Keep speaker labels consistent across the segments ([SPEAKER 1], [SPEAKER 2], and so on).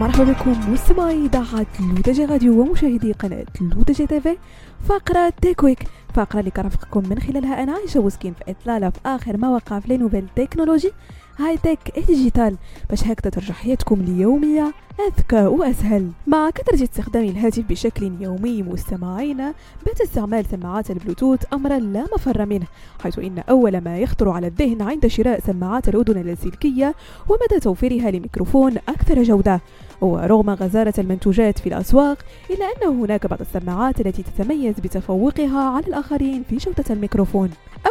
[SPEAKER 1] مرحبا بكم مستمعي إذاعة L'ODJ Radio ومشاهدي قناة L'ODJ TV فقرة Tech Week فقرة اللي كنرافقكم من خلالها أنا عايشة وسكين في إطلالة في آخر ما وقع في les nouvelles technologies high-tech digital؟ باش هكذا ترجع حياتكم اليومية أذكى وأسهل. مع كثرة استخدام الهاتف بشكل يومي مستمعين بات استعمال سماعات البلوتوث أمرا لا مفر منه حيث إن أول ما يخطر على الذهن عند شراء سماعات الأذن اللاسلكية ومدى توفيرها لميكروفون أكثر جودة. ورغم غزارة المنتوجات في الأسواق إلا أن هناك بعض السماعات التي تتميز بتفوقها على الآخرين في جودة الميكروفون.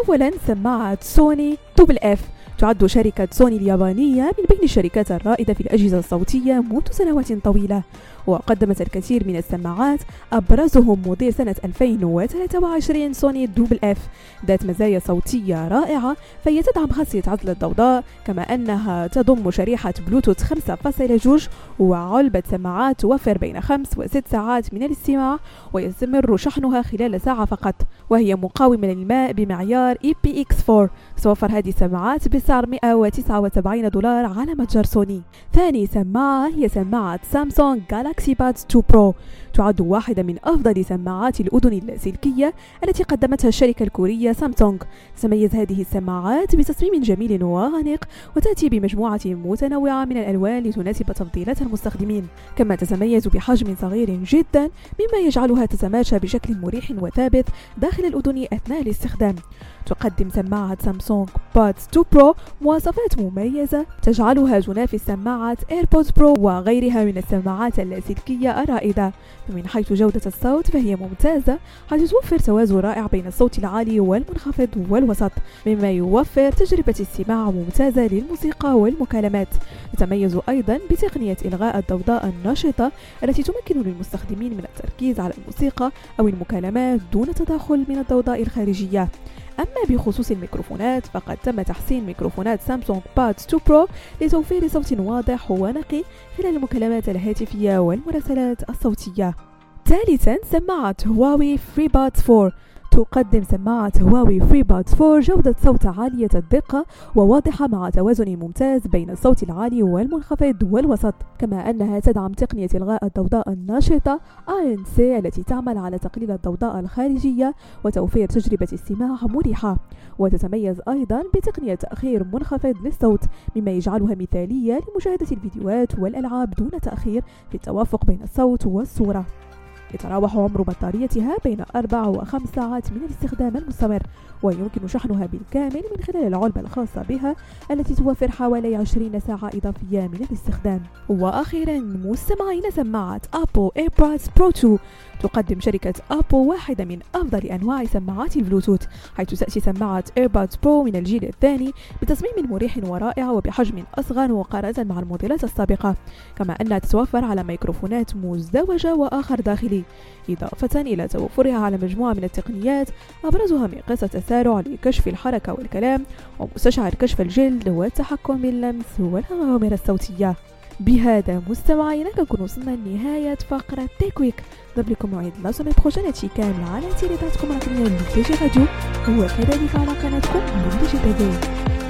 [SPEAKER 1] أولا سماعة سوني WF. تعد شركة سوني اليابانية من بين الشركات الرائدة في الأجهزة الصوتية منذ سنوات طويلة. وقدمت الكثير من السماعات أبرزهم موديل سنة 2023 سوني WF. ذات مزايا صوتية رائعة فهي تدعم خاصية عزل الضوضاء كما أنها تضم شريحة بلوتوث 5.2 وعلبة سماعات توفر بين 5 و 6 ساعات من الاستماع ويستمر شحنها خلال ساعة فقط. وهي مقاومة للماء بمعيار IPX4 توفر هذه السماعات بسعر 179 دولار على متجر سوني. ثاني سماعة هي سماعة سامسونج Galaxy Buds 2 Pro تعد واحدة من أفضل سماعات الأذن اللاسلكية التي قدمتها الشركة الكورية سامسونج. تتميز هذه السماعات بتصميم جميل وأنيق وتأتي بمجموعة متنوعة من الألوان لتناسب تفضيلات المستخدمين. كما تتميز بحجم صغير جدا مما يجعلها تتماشى بشكل مريح وثابت داخل الأذن أثناء الاستخدام. تقدم سماعة سامسونج Buds 2 Pro مواصفات مميزة تجعلها تنافس سماعة AirPods Pro وغيرها من السماعات اللاسلكية الرائدة. فمن حيث جودة الصوت فهي ممتازة حيث توفر توازن رائع بين الصوت العالي والمنخفض والوسط مما يوفر تجربة استماع ممتازة للموسيقى والمكالمات. يتميز أيضا بتقنية إلغاء الضوضاء النشطة التي تمكن للمستخدمين من التركيز على الموسيقى أو المكالمات دون تداخل من الضوضاء الخارجية. أما بخصوص الميكروفونات فقد تم تحسين ميكروفونات سامسونج Buds 2 Pro لتوفير صوت واضح ونقي خلال المكالمات الهاتفية والمراسلات الصوتية. ثالثا سماعة هواوي FreeBuds 4 تقدم سماعة هواوي FreeBuds 4 جودة صوت عالية الدقة وواضحة مع توازن ممتاز بين الصوت العالي والمنخفض والوسط كما أنها تدعم تقنية إلغاء الضوضاء النشطة ANC التي تعمل على تقليل الضوضاء الخارجية وتوفير تجربة استماع مريحة. وتتميز أيضا بتقنية تأخير منخفض للصوت مما يجعلها مثالية لمشاهدة الفيديوهات والألعاب دون تأخير في التوافق بين الصوت والصورة. يتراوح عمر بطاريتها بين أربع وخمس ساعات من الاستخدام المستمر ويمكن شحنها بالكامل من خلال العلبة الخاصة بها التي توفر حوالي 20 ساعة إضافية من الاستخدام. وأخيرا مستمعين سماعة أبل AirPods Pro 2 تقدم شركة أبل واحدة من أفضل أنواع سماعات البلوتوث حيث تأتي سماعة AirPods Pro من الجيل الثاني بتصميم مريح ورائع وبحجم أصغر مقارنة مع الموديلات السابقة. كما أنها تتوفر على ميكروفونات مزدوجة وآخر داخلي إضافة إلى توفرها على مجموعة من التقنيات أبرزها مقياس التسارع لكشف الحركة والكلام ومستشعر كشف الجلد والتحكم باللمس والأوامر الصوتية. بهذا مستمعينا كنكون وصلنا لنهاية فقرة Tech Week ضرب لكم موعد لا سومي بروجين كاملة على تيليداتكم الرقمية جي راديو. هو كذلك على قناتكم للدي جي تي